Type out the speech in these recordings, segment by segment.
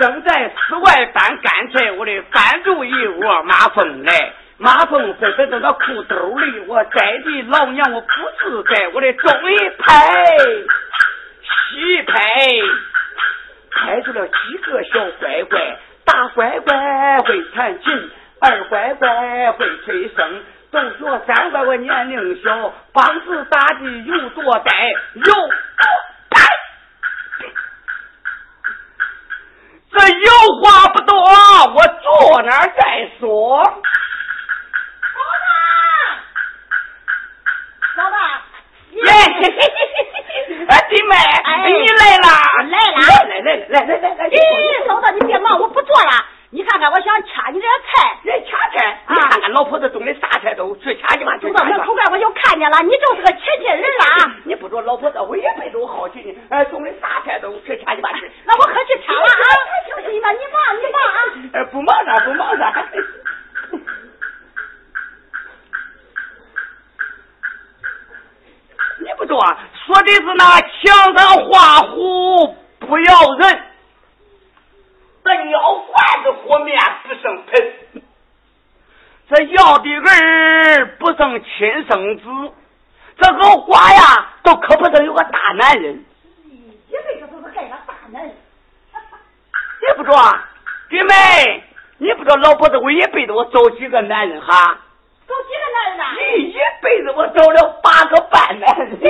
正在室外搬干柴，我的翻住一窝马蜂来，马蜂飞飞到那裤兜里，我摘的老娘我不自在，我的东一拍西拍，拍出了几个小乖乖，大乖乖会弹琴，二乖乖会吹笙。都说三乖乖年龄小，梆子打的有多呆，有多呆。这有话不多，我坐那儿再说。嫂子，嫂子，耶，哎，弟妹，你来啦！来啦！来来来来来来来！咦，嫂子，你别忙，我不做了。你看看，我想掐你点菜。人掐菜？你看看老婆子种的啥菜都去掐去吧。走到门口边我就看见了，你就是个亲戚人了。你不说老婆子，我一辈子我好奇呢。哎，种的啥菜都去掐去吧去。那我可去掐了啊！行行吧，你忙你忙啊。哎，不忙啥不忙啥。你不说，说的是那墙上画虎不要人。这要饭的和面不生盆，这要的儿不生亲生子，这个话呀，都可不得有个大男人。一辈子都是害个大男人。你不说，弟妹，你不知道老婆子我一辈子我找几个男人哈？找几个男人呐？你一辈子我找了八个半男人。哎，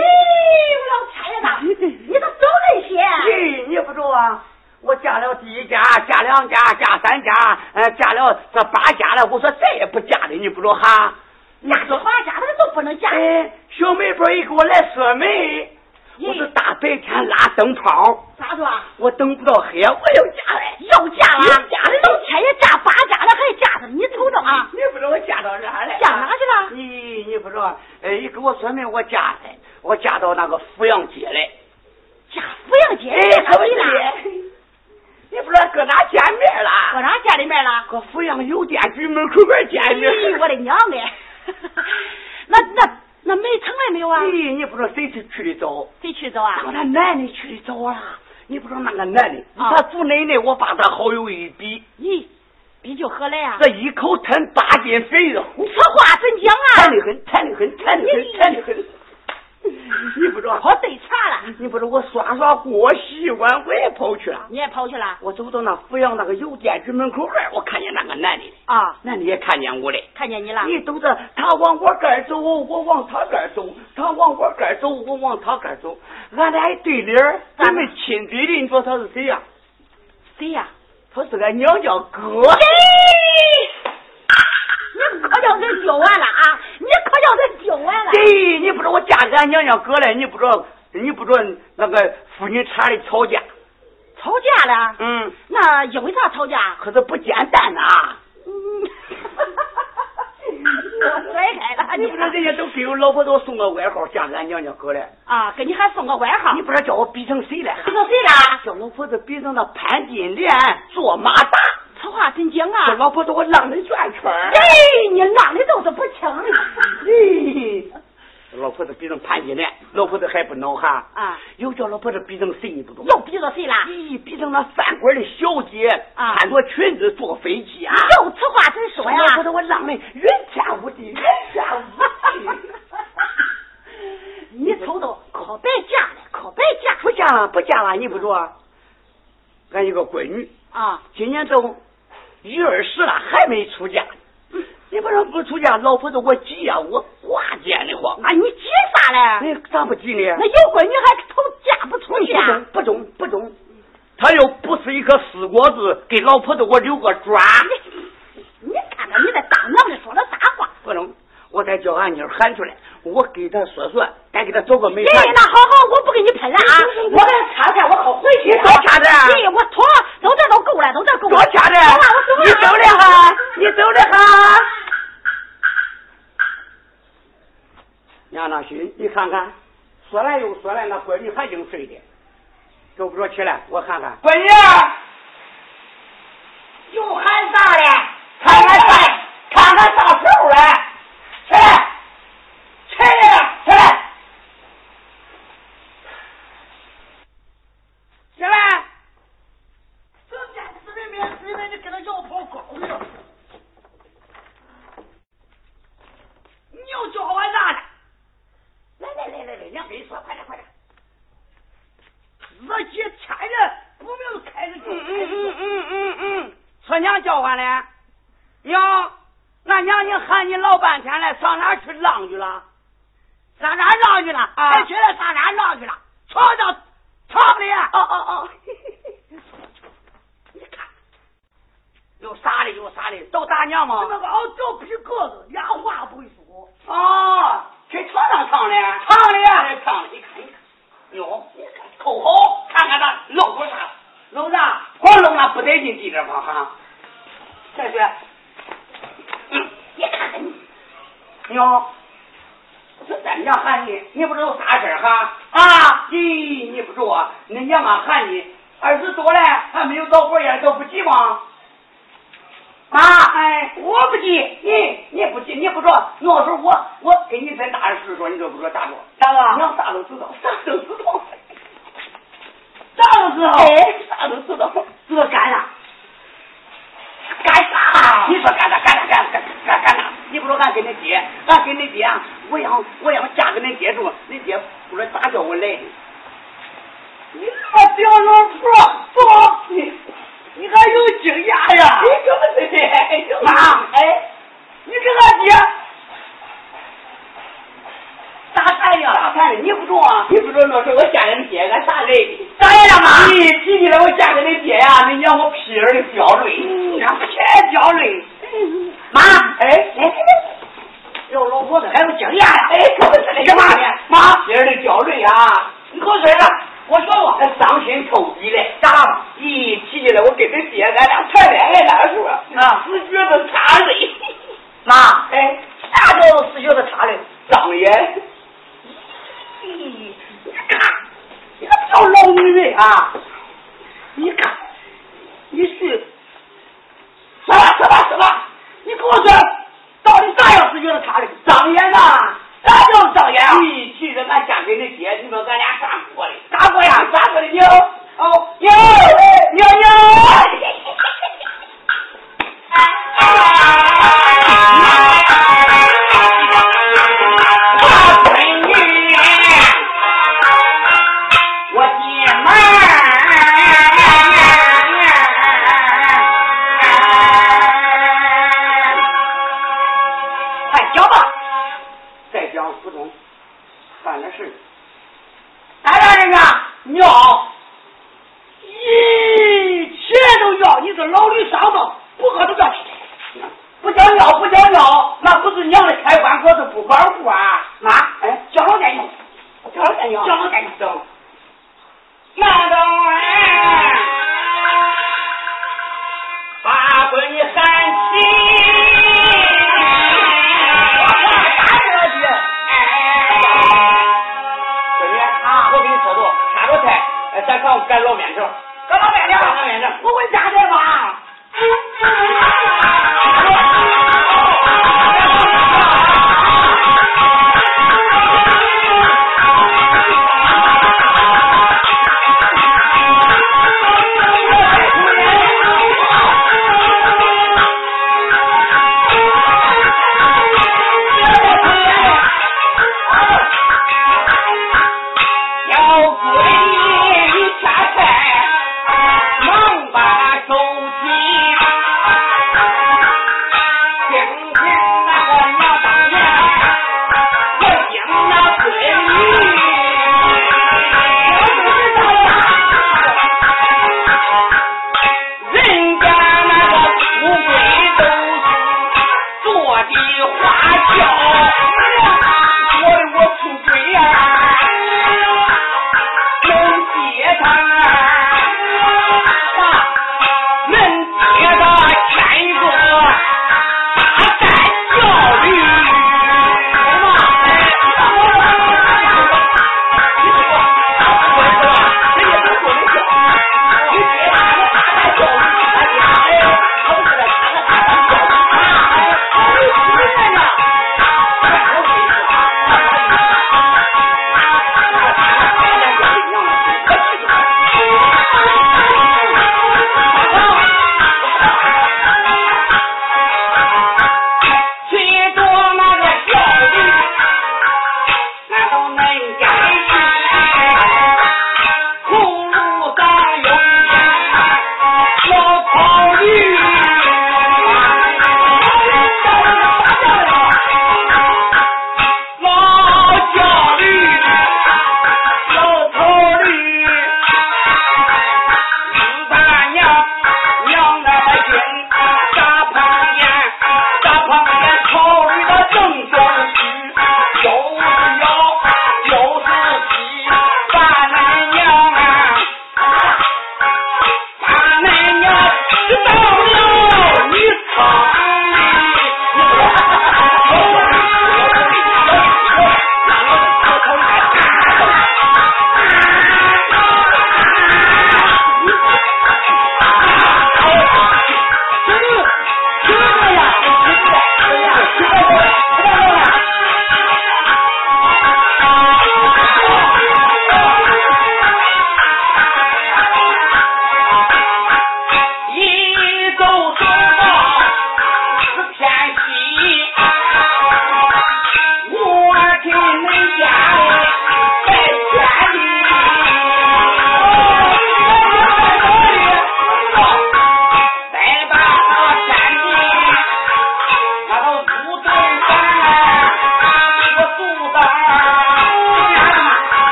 我老天爷的，你都找那些？咦，你不知道啊？我嫁了第一家，嫁两家，嫁三家，呃，嫁了这八家了。我说再也不嫁了，你不知道哈？嫁这八家了都不能嫁。哎，小媒婆一给我来说媒，我是大白天拉灯泡。咋说？我等不到黑，我要嫁了，要嫁了，要嫁了。老天爷嫁八家了，还嫁他？你瞅着啊！你不知道我嫁到哪了？嫁哪去了？你你不知道？哎，一给我说媒，我嫁来，我嫁到那个阜阳街来。嫁阜阳街？你不知道搁哪见面了？搁哪见的面了？搁阜阳邮电局门口边见面。我的娘哎！那那那没成来没有啊？咦，你不知道谁去去的早？谁去早啊？那个男的去的早啊！你不知道那个男的，他祖奶奶，我把他好友一比，咦，比就何来啊？这一口吞八斤肥肉。此话怎讲啊？馋的很，馋的很，馋的很，馋的很。你不知道，跑对茬了。你不知道，我刷刷锅洗碗，我也跑去了。你也跑去了？我走到那阜阳那个邮电局门口边，我看见那个男的啊，男的也看见我了，看见你了。你都是他往我这儿走，我往他这儿走；他往我这儿走，我往他这儿走。俺俩一对脸儿，咱们亲嘴的。你说他是谁呀？谁呀？他是俺娘家哥。你可叫人丢完了啊！你可叫他丢完了。对，你不知道我嫁给俺娘家哥了，你不知道，你不知道那个妇女差的吵架，吵架了。嗯，那因为啥吵架？可是不简单呐。嗯，我甩开了。你不知道人家都给我老婆都送个外号，嫁给俺娘家哥了。啊，给你还送个外号？你不知道叫我比成谁了？比成谁了？叫老婆子比成那潘金莲做马达。此话怎讲啊？这老婆子我浪的圆圈儿。哎，你浪的都是不轻。咦，老婆子比成潘金莲，老婆子还不恼哈？啊，又叫老婆子比成谁？你不懂？又比着谁啦？咦，比成那饭馆的小姐，啊，穿着裙子坐飞机啊！就此话怎说呀？老婆子我浪的云天雾地，云天雾地。你瞅瞅，可别嫁了，可别嫁，不嫁了，不嫁了，你不说？俺一个闺女啊，今年都一二十了，还没出嫁。你不说不出嫁，老婆子我急呀，我挂尖的慌。啊，你急啥嘞？你咋不急呢？那有闺女还头嫁不出去啊？不中，不中，他又不是一颗死果子，给老婆子我留个爪。你你看看你在大娘的说了啥话？不中，我再叫俺妮喊出来，我给他说说，再给他找个媒哎，那好好，我不给你喷了啊！我这掐掐，我好回去。多掐点。哎，我拖，都这都够了，都这够了。多掐点。你走的哈，你走的哈。杨大勋，你看看，说来又说来，那闺女还净睡的，够不着起来，我看看。闺女，又喊啥嘞？看看啥？看看啥时候了？起来，起来，起来，起来！这干什叫唤呢？娘，俺娘你喊你老半天了，上哪去浪去了？上哪浪去了？啊，去了上哪浪去了？床上床里。哦哦哦！你看，有啥的有啥的，都大娘吗？那个熬脚皮个子，俩话不会说。哦，去床上唱的，唱的呀，唱的。你看，你看，哟，你看，扣好，看看他露过啥？露啥？光露那不得劲地方哈。这是，嗯，你看你，哟，这咱娘喊你，你不知道啥事哈？啊，咦，你不知道，恁娘妈喊你，二十多了还没有到过夜都不急吗？妈，哎，我不急，你你不急，你不说，那时候我我跟你再大的岁数，你都不说咋着？咋个？娘啥都知道，啥都 知道，啥都知道，哎，啥都知道，知道干啥？干啥？你说干啥？干啥？干干干干啥？你不说俺跟你爹，俺跟你爹，我想我想嫁给你爹住，你爹不知道咋叫我来的。你这表老婆，走，你你还有惊讶呀？你可不是妈，哎，你跟俺爹你不中啊？你不中那时候我嫁给你爹，俺啥来的？咋样妈？你提起来我嫁给你爹呀，你让我屁眼的掉泪，偏掉泪。妈，哎哎，有老婆的还有经验呀？哎，可不是的，干嘛呢？妈，屁眼的掉泪啊！你口水了，我说过，伤心透底嘞。咋了？咦提起来我跟你爹，俺俩谈恋爱那时候，啊，死觉得擦泪。妈，哎，啥叫死觉得擦泪？张眼。咦，你看，老女人啊！你看，你去，什么什么什么？你给我说，到底啥样是觉得他的？张眼呐？啥叫张眼啊？一提着俺嫁给你爹，你说俺俩咋过的？咋过呀？咋过的？娘，哦，娘，娘娘。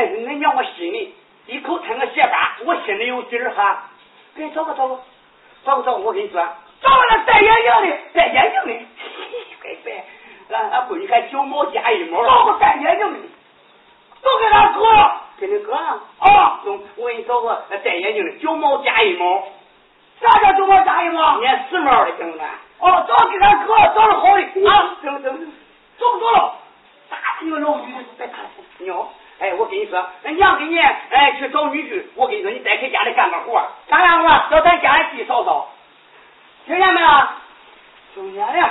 哎，恁娘我心里一口吞个血巴，我心里有底儿哈。给你找个找个，找个找个，我跟你说，找个戴眼镜的，戴眼镜的，乖乖，俺俺闺女还九毛加一毛，找个戴眼镜的，都给他哥，给你哥啊，啊，中，我给你找个戴眼镜的，九毛加一毛，啥叫九毛加一毛？连十毛的行不？哦，找给他哥，找着好的。啊，走走，走不走了？打你个老女的，别打了。妞，哎，我跟你说，那娘给你哎去找女婿，我跟你说，你再给家里干个活，干啥活？叫咱家里地扫扫，听见没有？听见了，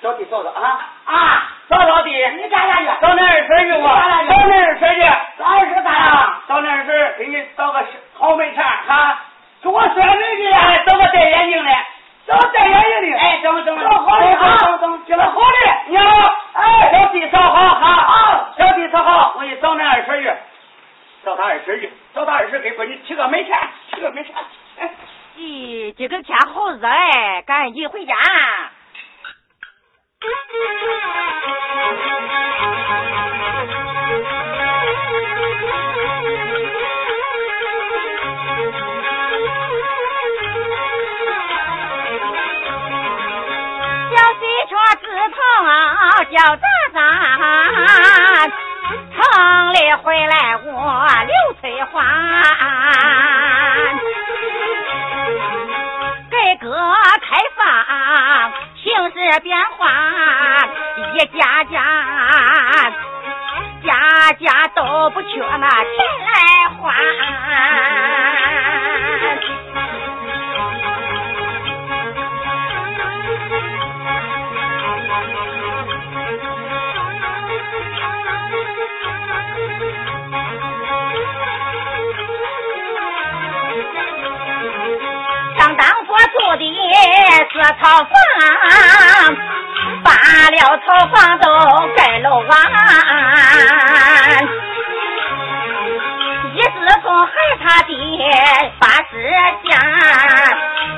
找地扫扫啊啊，扫扫地，你干啥去？找那二婶去我，干啥去找那二婶去，找二婶干啥？找那二婶给你找个好门前哈，给我说门去哎，找个戴眼镜的，找戴眼镜的。哎，整整找好的啊，整整找好的。妞，哎，小地扫好哈啊，小地扫好，我给你找那二婶去，找他二婶去，找他二婶给闺女提个媒茬，提个媒茬，哎。咦，今个天好热哎，赶紧回家。叫喳喳，城里回来我刘翠花。改革开放，形势变化，一家家家家都不缺那钱来花。住的是草房，扒了草房都盖楼完。一是从害他的八十家，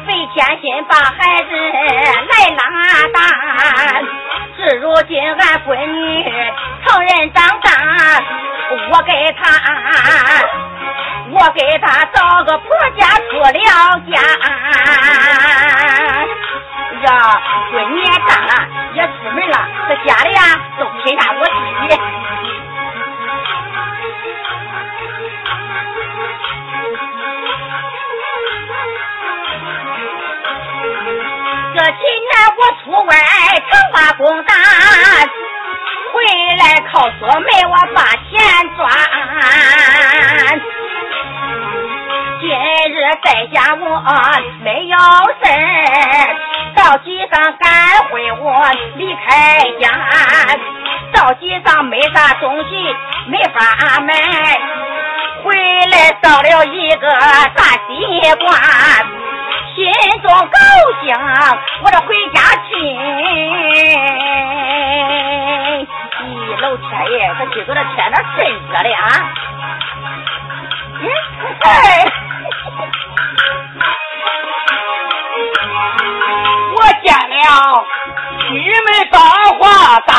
费千辛把孩子来拉大。至如今俺闺女成人长大，我给她。我给她找个婆家出了家，闺女也大了，也出门了，这家里呀都亲下我弟弟。这几年我出外常把工打，回来靠说媒我把啥东西没法买，回来找了一个大西瓜，心中高兴，我这回家去。咦，老天爷，这今个这天哪真热的啊！我见了玉梅当花打，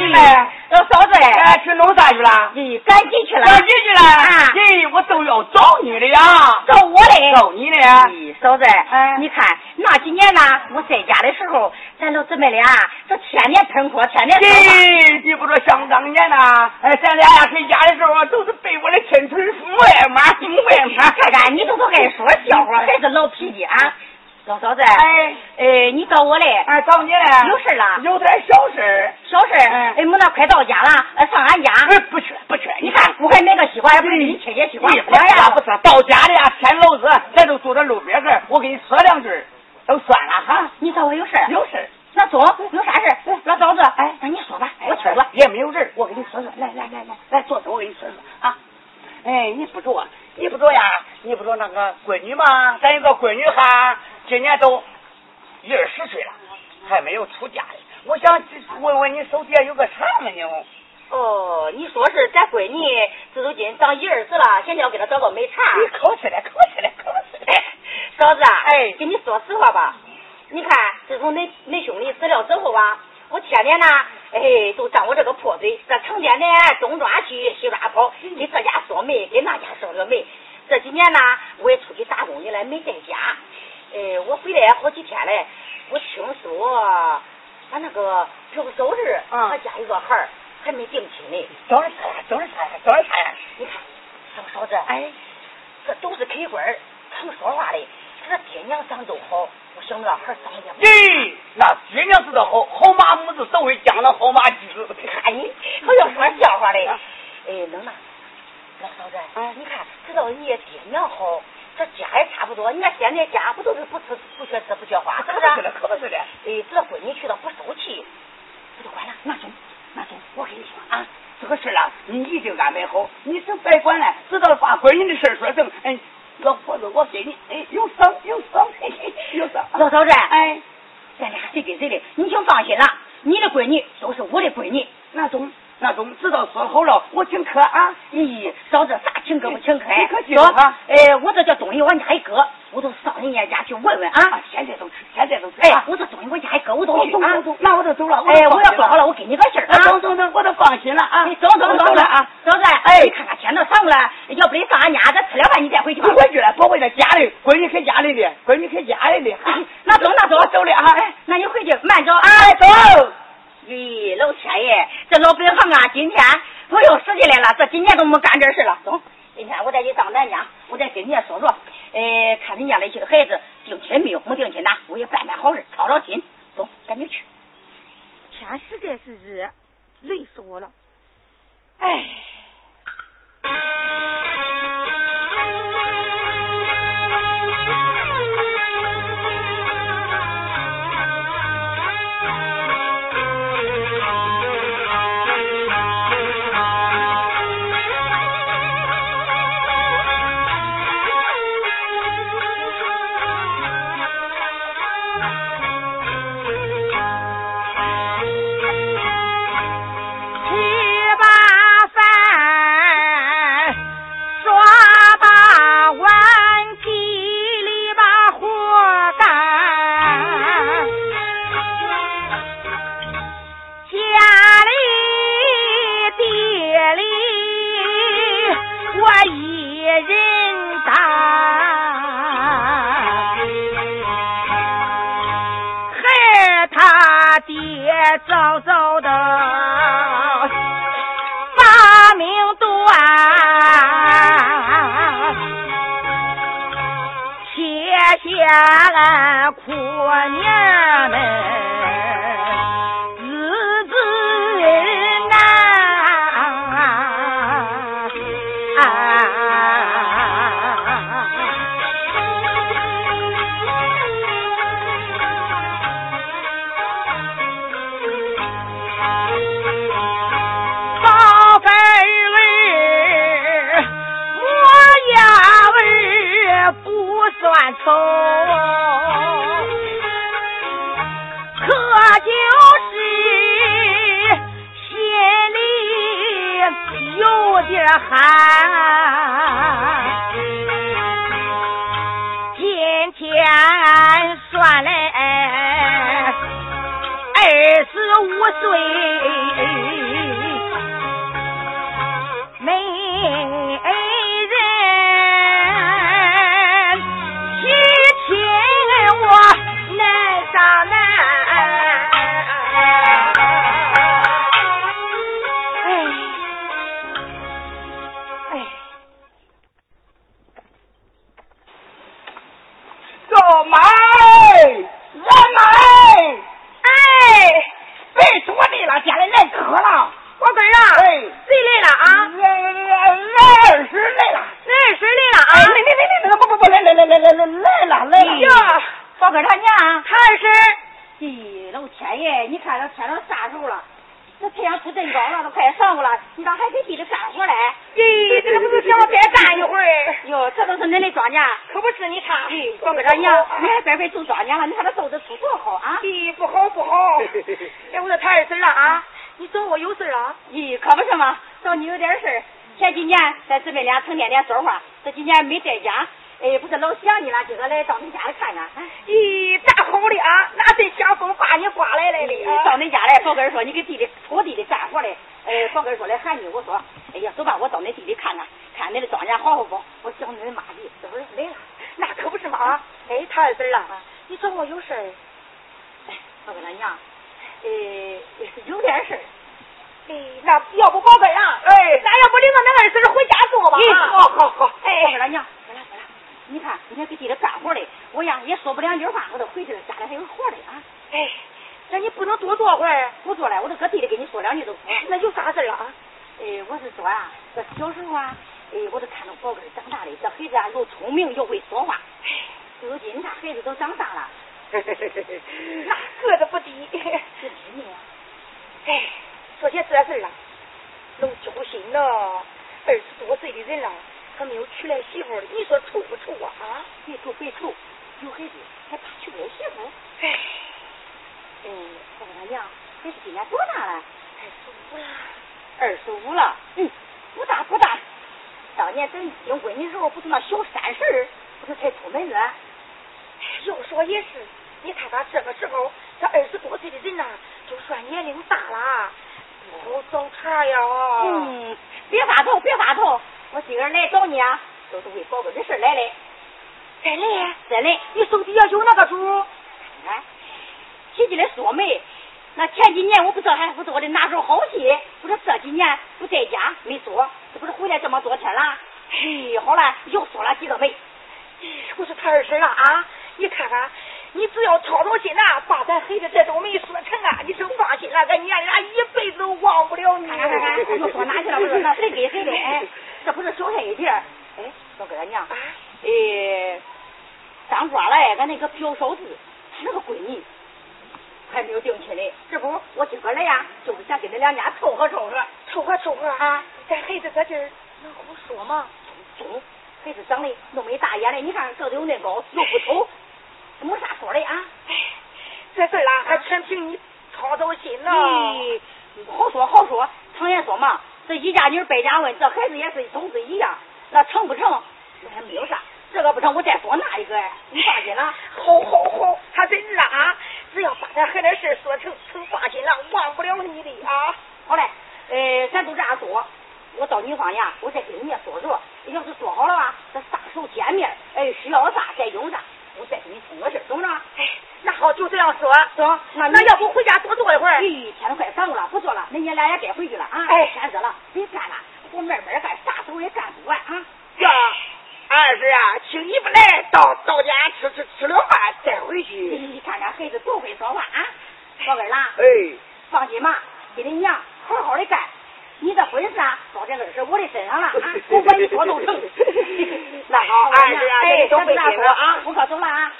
哎，老嫂子，哎，去弄啥去了？咦，赶紧去了，赶紧去了！啊咦，我都要找你的呀，找我嘞。找你的。咦，嫂子，哎你看那几年呢，我在家的时候，咱老姊妹俩这天天喷火，天天喷火。咦，你不说想当年呐，哎，咱俩呀回家的时候都是被我的亲春父爱骂，父爱骂。看看你都都爱说笑话，还是老脾气啊！老嫂子，哎，哎，你找我嘞？哎，找你嘞？有事啦？有点小事儿。小事儿，哎哎，我那快到家了，呃上俺家。哎，不去不去，你看，我还买个西瓜，也不是给你切切西瓜。哎不错呀不错，到家里啊，天老热，咱都住在路边这儿，我给你说两句儿，都算了哈。你找我有事儿？有事儿那中有啥事儿？老嫂子，哎，那你说吧，我去了。也没有人，我跟你说说，来来来来来坐坐，我跟你说说啊。哎，你不着，你不着呀？你不着那个闺女吗？咱有个闺女哈，今年都一二十岁了，还没有出嫁呢。我想问问你手底下有个啥没有？哦，你说是咱闺女这都今长一二十了，现在要给她找个美茬。你口气了，口气了，口气了。嫂子啊，哎，跟你说实话吧，你看自从恁恁兄弟死了之后吧，我天天呢，哎，都张我这个破嘴，这成天的东抓西西抓跑，给这家说媒，给那家说个媒。这几年呢，我也出去打工去了，没在家。哎，我回来好几天嘞，我听说俺那个表嫂子，他家有个孩儿。还没定亲呢，找人啥呀？找人啥呀？找人啥呀？你看，小嫂子，哎，这都是开官，常说话的。他这爹娘长都好，我想那孩长得。咦，那爹娘知道好，好马母子都会将那好马驹。看 你，好像说笑话嘞。哎，能吗？老嫂子，哎，你看，知道你爹娘好，这家也差不多。你看现在家不都是不吃不学吃不学花，是不是？可不是的。哎，这闺女去了不受气，不就管了？那中。那中，我跟你说啊，这个事啊，你一定安排好。你是别管了，知道把闺女的事说成。哎，老婆子，我给你，哎，有赏有赏，有赏。老嫂子，哎，咱俩谁跟谁的，你就放心了。你的闺女都是我的闺女，那中。那中，知道说好了，我请客啊！咦，嫂子啥请客不请客？你可记住啊！哎，我这叫东西往家一搁，我都上人家家去问问啊！现在都吃，现在都吃。哎，我这东西往家一搁，我都去啊！那我就走了。哎，我要说好了，我给你个信儿啊！走走走，我都放心了啊！你走走走了啊！嫂子，哎，你看看天都上了，要不得上俺家，咱吃了饭你再回去。不回去了，不回去，家里闺女开家里的，闺女开家里的。那走那走，走了啊！哎，那你回去慢走啊！走。咦，老天爷，这老本行啊！今天我又使起来了，这几年都没干这事了。走，今天我再去上咱家，我再跟人家说说，哎，看人家那些孩子定亲没有？没定亲这几年没在家。哎，不是老想你了，今个来到你家里看看。咦，咋好的啊？哪阵强风把你刮来了的？到你家来，宝根说你给地里锄地里干活嘞。哎，宝根说来喊你，我说，哎呀，走吧，我到你地里看看，看你的庄稼好好不？我想你的妈地，这不是来了？那可不是嘛！哎，他二婶啊，你找我有事儿？哎，我跟他娘，哎，有点事儿。哎，那要不宝贝啊？哎，咱要不领着那二婶回家住吧？好好好。哎，我跟他娘。你看，你看给地里干活嘞，我呀也说不两句话，我都回去了，家里还有活嘞啊！哎，那你不能多坐会儿，不坐了，我都搁地里跟你说两句都不。那有啥事啊？哎，我是说啊，这小时候啊，哎，我都看着宝贝长大的，这孩子啊又聪明又会说话。如今你看孩子都长大了，那个子不低，是真的。哎，说起这事啊，都揪心了，二十多岁的人了。还没有娶来媳妇的，你说愁不愁啊？啊，别愁别愁，有孩子还怕娶不来媳妇？哎，嗯，我问他娘，孩子今年多大了？二十五了。二十五了，嗯，不大不大。当年咱订婚的时候，不是那小三十，不是才出门了？要说也是，你看看这个时候，这二十多岁的人呐，就算年龄大了，不好找茬呀。嗯，别发愁，别发愁。我今儿来找你啊，都是为宝贝的事来的。真的？真的。你手底下有那个主？哎，提起来说媒，那前几年我不知道还不是我的拿手好戏，不是这几年不在家没说，这不是回来这么多天了？嘿，好了，又说了几个媒。我说他二婶了啊，你看看，你只要操操心呐，把咱孩子这种媒说成啊，你就放心了，俺娘俩一辈子都忘不了你。看看看，我说哪去了？我说那谁给谁的？哎。这不是小菜一碟，哎，我跟他娘，哎，张庄嘞，俺那个表嫂子，她那个闺女还没有定亲嘞，这不，我今个来呀，就是想跟恁两家凑合凑合，凑合凑合啊。咱孩子这劲儿能好说吗？中，孩子长得那么大眼嘞，你看个子又那高，又不丑，没啥说的啊。哎，这事儿啦，还全凭你操操心呢。好说好说，常言说嘛。这一家女百家问，这孩子也是都是一样，那成不成？那还没有啥，这个不成，我再说那一个，你放心了。好，好，好，他真是啊，只要把咱孩子事说成，成放心了，忘不了你的啊。好嘞，呃，咱都这样说，我到你方家，我再跟人家说说，要是说好了吧，咱啥时候见面，哎，需要啥再用啥，我再给你通个信，懂着？哎。那好，就这样说。中，那那要不回家多坐一会儿？咦，天都快晌午了，不坐了，恁爷俩也该回去了啊。哎，天热了，别干了，我慢慢干，啥时候也干不完啊。呀，二婶啊，请你不来，到到家吃吃吃了饭再回去。你看看孩子多会说话啊，宝根啦。哎，放心吧，给你娘好好的干。你的婚事啊，包在二婶我的身上了啊，不管你说都成。那好，二婶啊，哎，都别说啊，我可走了啊。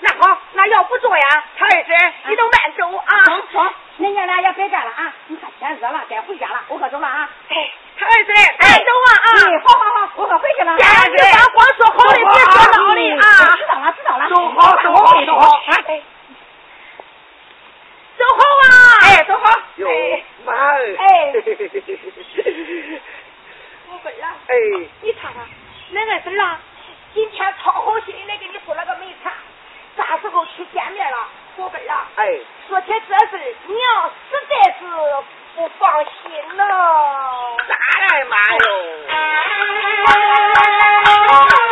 那好，那要不做呀，他二婶，你都慢走啊。走走，恁娘俩也别干了啊！你看天热了，该回家了，我可走了啊。哎，他二婶，慢走啊啊！好好好，我可回去了。家二婶，光说好的，别说孬的啊！知道了，知道了。走好，走好，走好。哎，走好啊！哎，走好。哟，妈哎。我回来。哎，你看看，那二婶啊，今天操好心来给你说了个媒谈。啥时候去见面了，宝贝儿啊？哎，说起这事儿，娘实在是不放心呢。咋了，妈哟？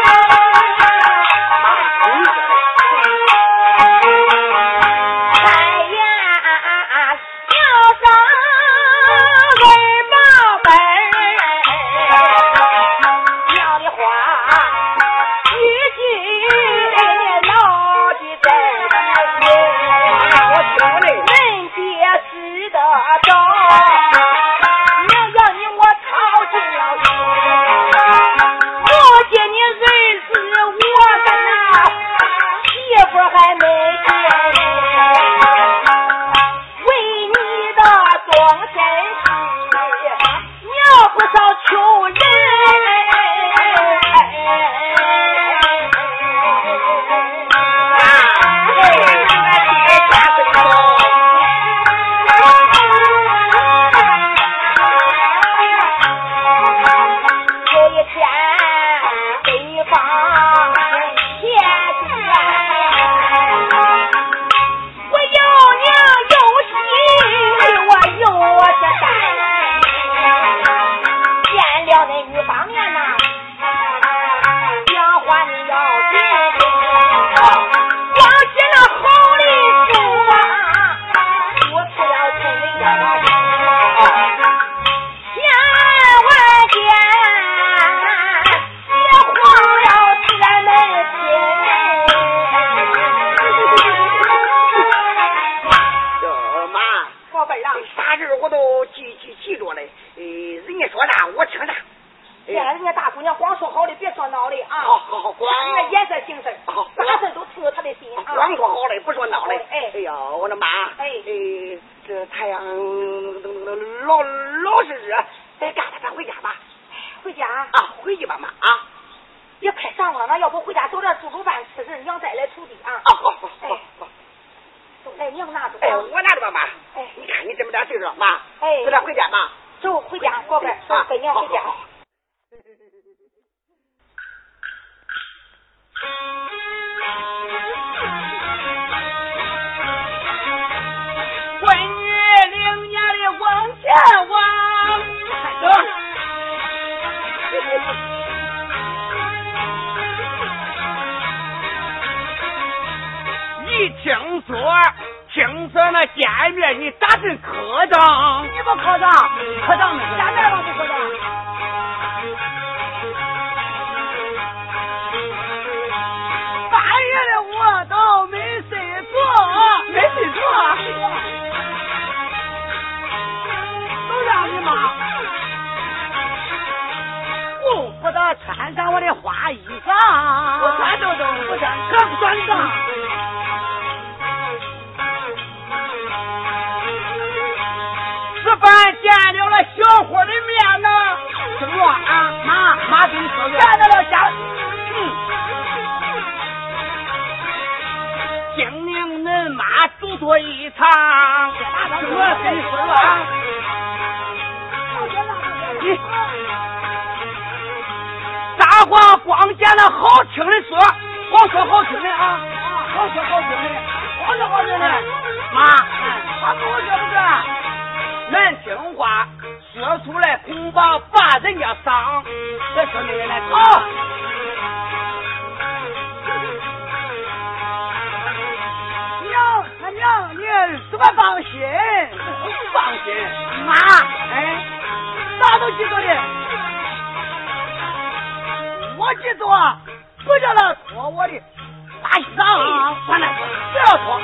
一听说，听说那见面你咋成科长，你不科长，科长没见面了，不科长。半夜的我都没睡着，没睡着。都让你妈顾不得穿上我的花衣裳。我穿都都不穿，可不算账。见了了小伙的面呢，听我啊，妈妈跟你说说，见到了家，嗯，听命恁妈独坐一场。我跟你说说啊，你啥话光见那好听的说，光说好听的啊，好说好听的，光说好听的，妈，他跟我说不是。难听话说出来恐怕把人家伤。这说那个难听话。娘，俺娘，你怎么放心？放心，妈，哎，啥都记住的。我记住啊，不叫他脱我的大衣裳，算了，不要脱。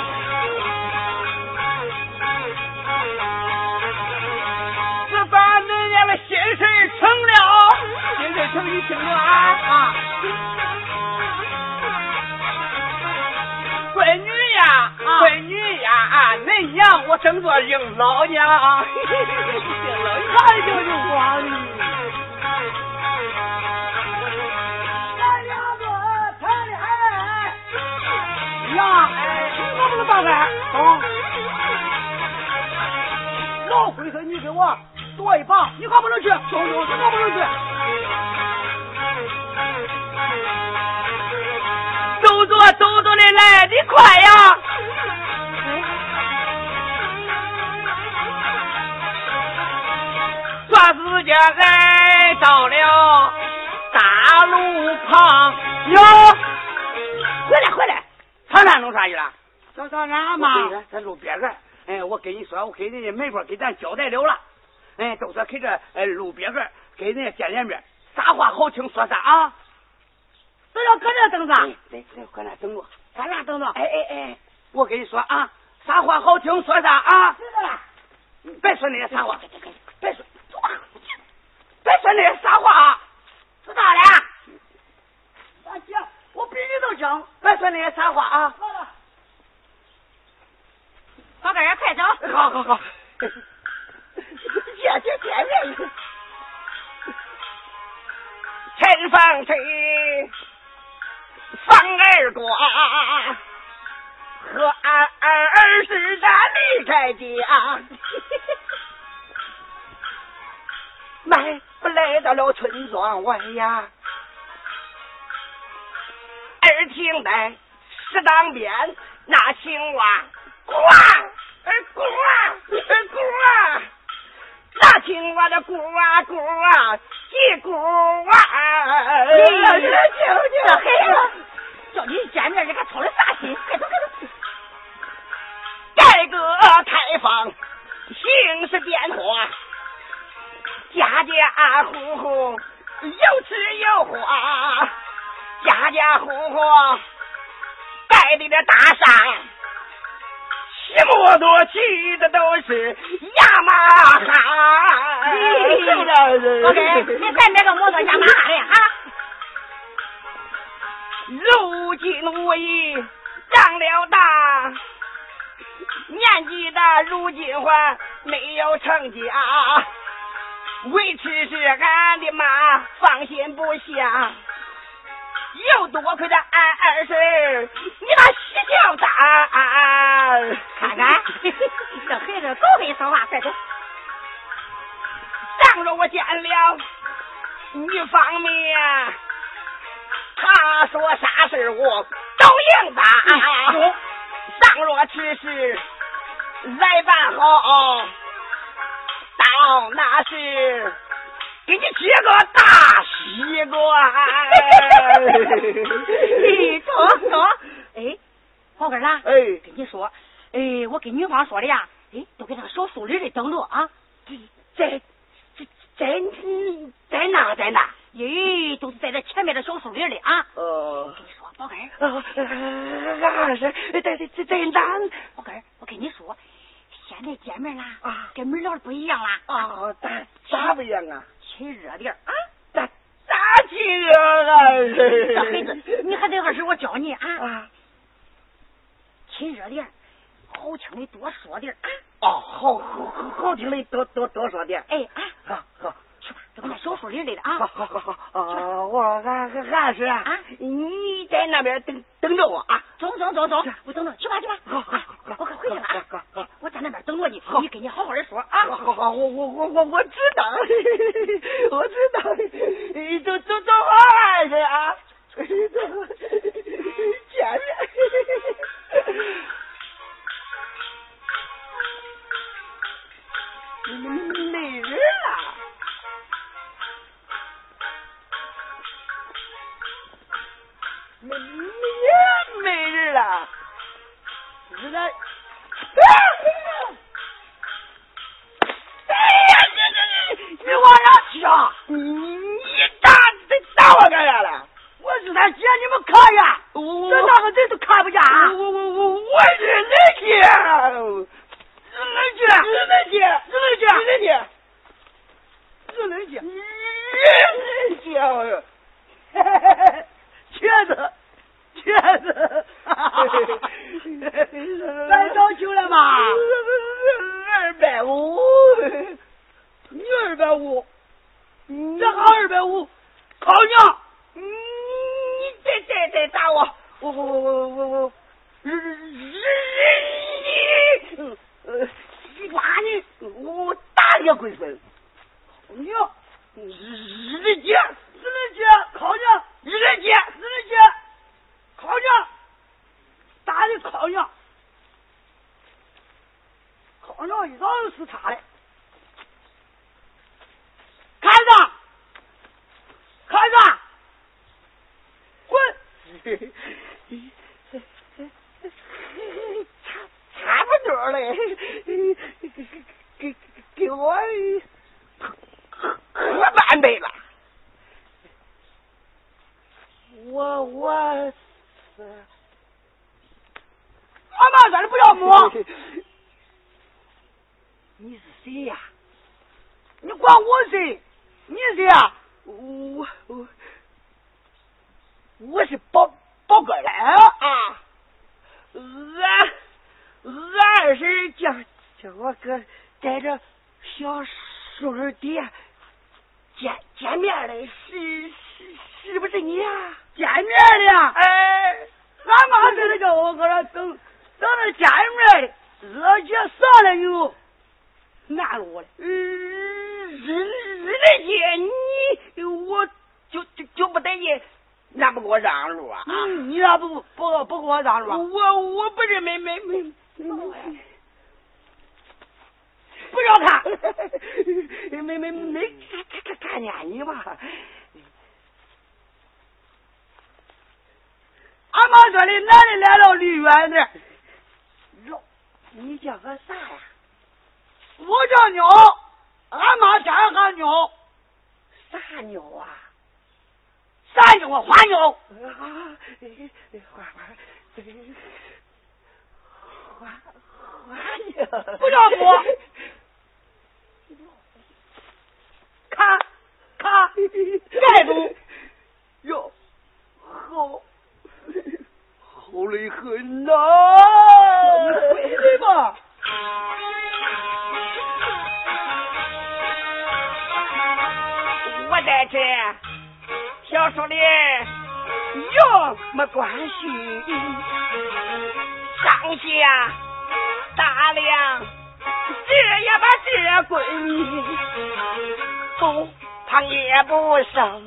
闺女呀，闺女呀，恁娘我称作应老娘，应老娘还就是我的。咱两个谈恋爱，娘，哎，我不能办爱，懂？老灰色，你给我多一把，你可不能去，走走，你可不能去。来的快呀！抓时间来到了大路旁哟，回来回来，上山弄啥去了？上上哪我嘛？在路边上，哎，我跟你说，我给人家门口给咱交代了了，哎，都说给这哎路边上给人家见见面，啥话好听说啥啊？都要搁这等着，哎，对对，搁那等着。搁那等着。哎哎哎，我跟你说啊，啥话好听说啥啊？知道了。别说那些傻话，别说，别说那些傻话啊！知道了。大姐，我比你都强。别说那些傻话啊！好了。宝贝儿，快走。好好好，见见见面。陈房吹，房儿瓜，和俺儿时咱离开家，来不来到了村庄外呀？耳听得石当边那青蛙呱儿呱儿呱，那青蛙的呱呱叽呱啊！你这这黑了，叫你见面你看操了啥心？快走快走！改革开放，形势变化，家家户户有吃有花，家家户户盖的这大山，骑摩托骑的都是雅马哈。我给你再买个摩托亚马哈的啊！如今我已长了大，年纪大，如今还没有成家。为此事，俺的妈放心不下。又多亏了俺二婶，你那喜笑大，看看这孩子够会说话，快走。当着我见了女方面，他说啥事我都应答。倘若此事来办好，到那时。给你接个大西瓜，走走，哎，宝根啦，哎，跟你说，哎，我跟女方说的呀，哎，都给那个小树林里等着啊，在在在在哪在哪？咦，都是在这前面的小树林里啊。哦，跟你说，宝根，俺是在在在在哪？宝根，我跟你说，现在见面啦，啊，跟门了不一样啦。啊，咋咋不一样啊？亲热点啊！咋咋亲热啊？这孩子，你还得二婶我教你啊！啊，亲热点，好听的多说点啊！哦，好好好听的多多多说点。哎啊，好好去吧，就搁那小树林里的啊！好好好好，啊，我俺俺是啊，你在那边等等着我啊！走走走走，我等着，去吧去吧。好好好我快回去了啊！我在那边等着你，你跟你好好的说啊！好好好，我我我我我知道，我知道，走走走，二婶啊，走，见面，没人了。没没没人了，是那。哎呀，这这这，你往哪去啊？你你打你打我干啥了？我是他姐，你们看呀，这哪个人都看不见啊！我我我我是人姐，是人姐，是人姐，是人姐，是人姐，姐，我。瘸子，瘸子，来找球了吗？二百五，你二百五，这还二百五，靠娘，你再再再打我，我我我我我我，日日呃，打你，我打你个龟孙，娘，日姐，日姐，靠娘。日姐，日姐，靠娘，打的靠娘，靠娘一早就是他的，看着，看着，滚！差 差不多嘞，给给给我喝半杯吧。我我是，俺妈说的不要摸。你是谁呀？你管我谁？你谁呀？我我我是宝宝哥来啊！俺俺二婶叫叫我哥带着小树林底下见见面的，是是是不是你呀？见面的，哎，俺妈说的叫我搁这等等着见面的，热姐上来有难我了。日日的姐，你我就就就不得劲，那不给我让路啊？嗯，你咋不不不给我让路啊？我我不是没没没没不要看，没没没看看看看见你吧？俺妈说的，男的来了离远点。哟，你叫个啥呀？我叫鸟，俺妈叫俺鸟，啥鸟啊？啥鸟啊？花鸟。啊，花花，花花鸟。不要摸。看，看，盖住。哟，好，得很呐！你回来吧。我在这小树林有没关系？上下大量，这也把这闺女不胖也不瘦，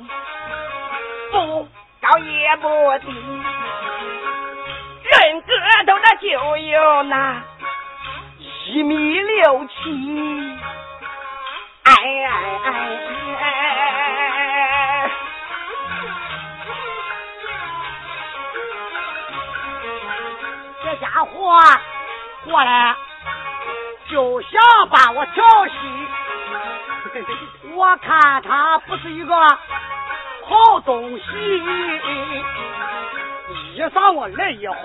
不高也不低，人个头那就有那一米六七，哎哎哎哎！这家伙过来就想把我调戏，我看他不是一个好东西。一上我来也好，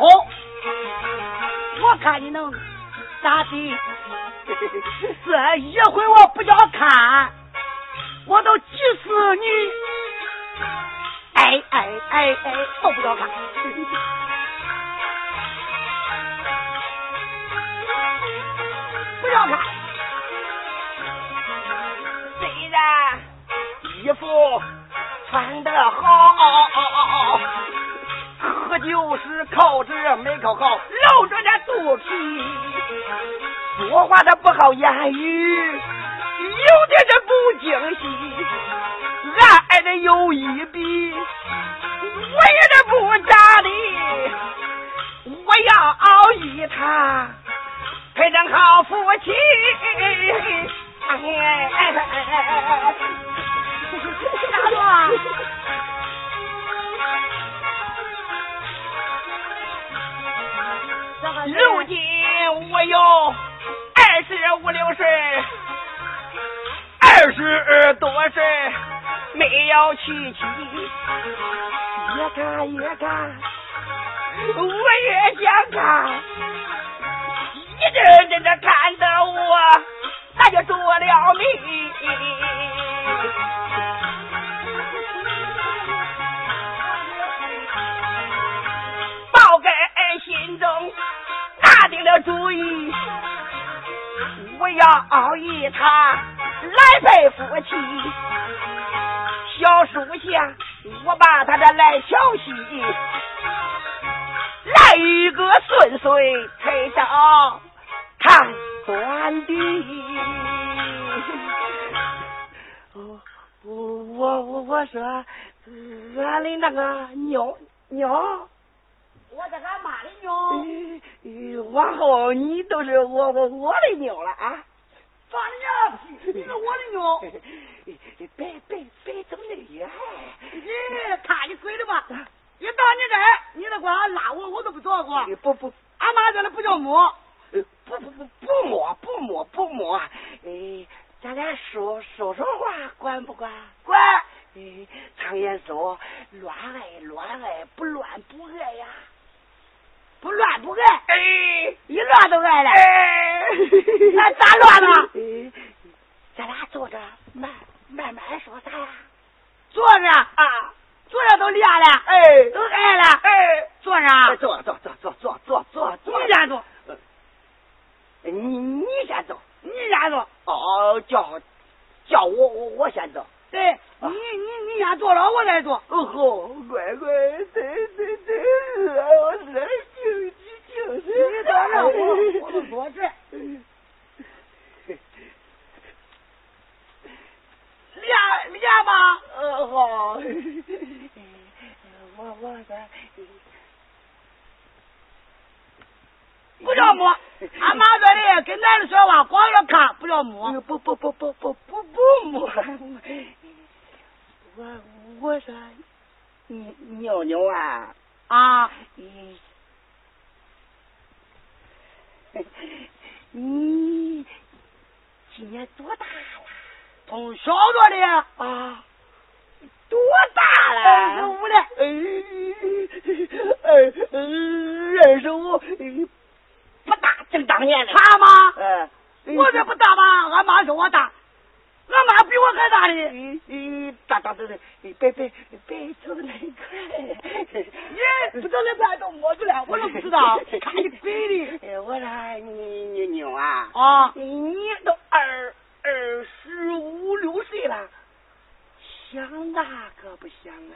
我看你能咋地？这一回我不叫看，我都急死你！哎哎哎哎，都不叫看。不要看，虽然衣服穿得好，可就是靠着没靠好，露着这肚皮，说话他不好言语，有点这不惊喜，矮的有一比，我也这不咋的，我要熬一他。配成好夫妻。哎大壮，如今我有二十五六岁，二十多岁没有娶妻，越看越看，我越想看。一阵阵的看得我，那就着了迷。了主意，我要熬一场来配夫妻。小树下，我把他的来消息，来一个顺遂推倒。看端的，我我我我说，俺的那个鸟鸟，我这俺妈的妞，往后你都是我我我的妞了啊！放你娘屁！你是我的妞，别别别走那远！你看你鬼的吧！一到你这儿，你都管俺拉我，我都不着过。不不，俺妈这里不叫摸。不不不不摸不摸不摸，哎，咱俩说说说话，管不管？管。哎，常言说，乱爱乱爱，不乱不爱呀。不乱不爱。哎，一乱都爱了。哎，那咋乱呢？哎，咱俩坐着慢慢慢说啥呀？坐着啊，坐着都练了。哎，都爱了。哎，坐着。坐坐坐坐坐坐坐坐。你先坐。你你先坐，你先坐。哦，叫叫我我我先坐。对，你你你先坐了，我再坐。哦吼，乖乖，对对对，我热情情情你等着我，我都坐这。练练吧。呃好。我我这。不叫摸，俺妈说的跟男的说话，光要看，不叫摸。不不不不不不不摸。我我说，你妞妞啊啊，你 你今年多大了？从小着的啊，多大了？二十五了。二二十五。不大，正当年呢。差吗？嗯，我这不大吗？俺妈说我大。俺妈比我还大呢。咦咦，大大的，别别别走那一块。你不走那块都摸着了，我都不知道。看你鬼的。我说你你牛啊！啊，你都二二十五六岁了，想那个不想哎？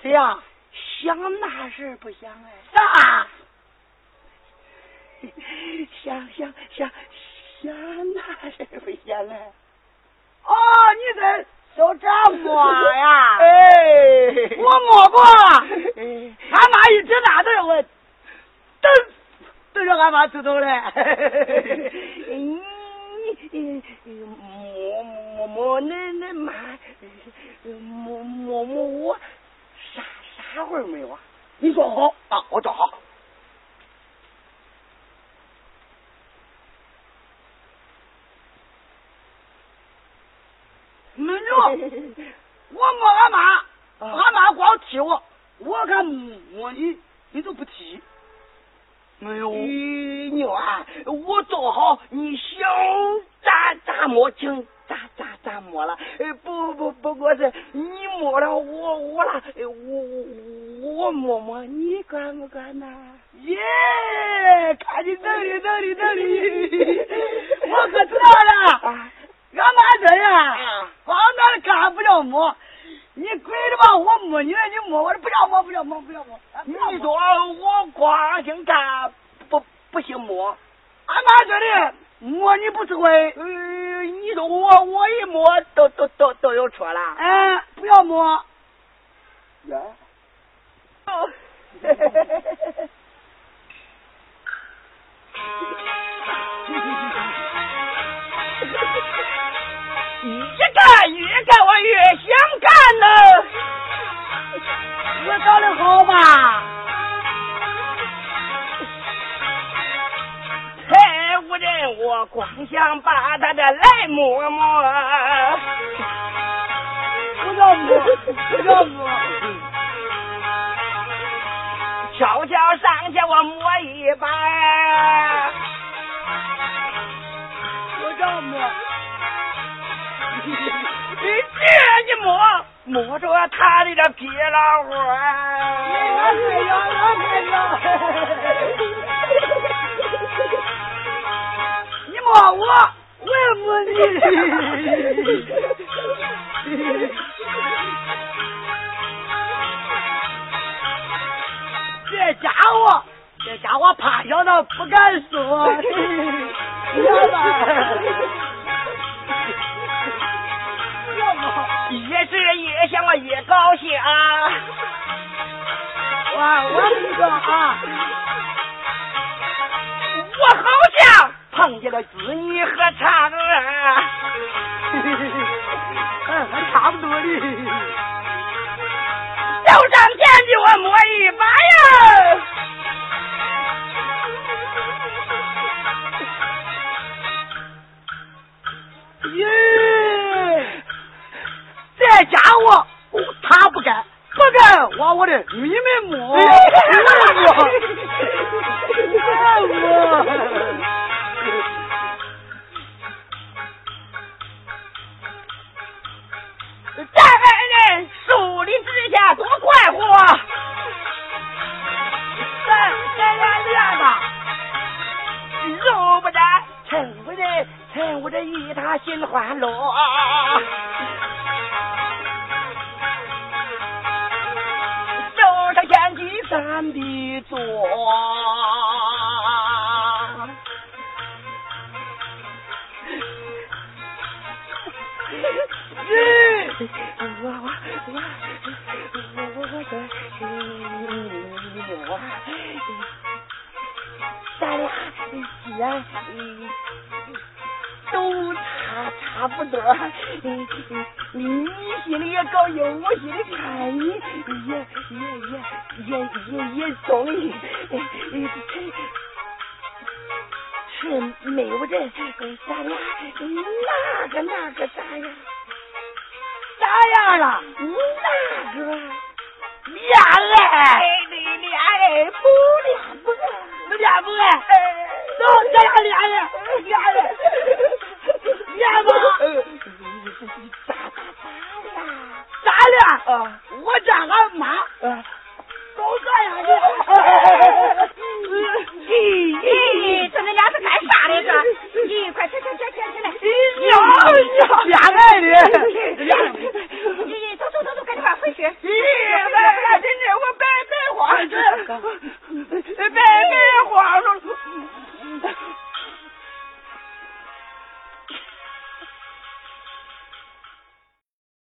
谁呀？想那事不想哎？啥？想想想想那事不想哎？哦，你在手这摸呀？哎，我摸过。俺妈一直拿着我，等等着俺妈走走嘞。你摸摸摸那那妈，摸摸摸我啥啥味没有啊？你说好啊，我找好。没有，我摸俺妈，俺妈光踢我，我敢摸你，你都不踢。没有。牛啊！我做好，你想咋咋摸，请咋咋咋摸了。不不不过是你摸了我我了，我我摸摸你管不管呐？耶！看你能力能力能力，我可知道了。啊俺妈这样，光那干不要摸，你鬼的吧？我摸你了，你摸我，不要摸，不要摸，不要摸。你说我光姓干，不不姓摸？俺妈这里摸你不是会？呃，你说我我一摸都都都都有错了。哎，不要摸。呀。哦。越干，我越想干呢。我搞的好吧？太无人，我光想把他的来摸摸。摸，着他的这皮老虎。我还要，我还要。你摸我，我也摸你。这家伙，这家伙怕小的不敢说，知道吧？越是越想我越高兴。啊，我跟你说啊，我好像碰见了子女和嫦娥，嗯，还差不多的。就上天给我摸一与他心欢乐。走上前去三的我我我我我我说，我咱俩既然都差差不多，你你心里也高兴，我心里看你也也也也也也中意，是没有人，咱俩那个那个咋样？咋样了？那个恋爱，的恋爱不恋不爱，不恋不爱，走，咱俩恋爱，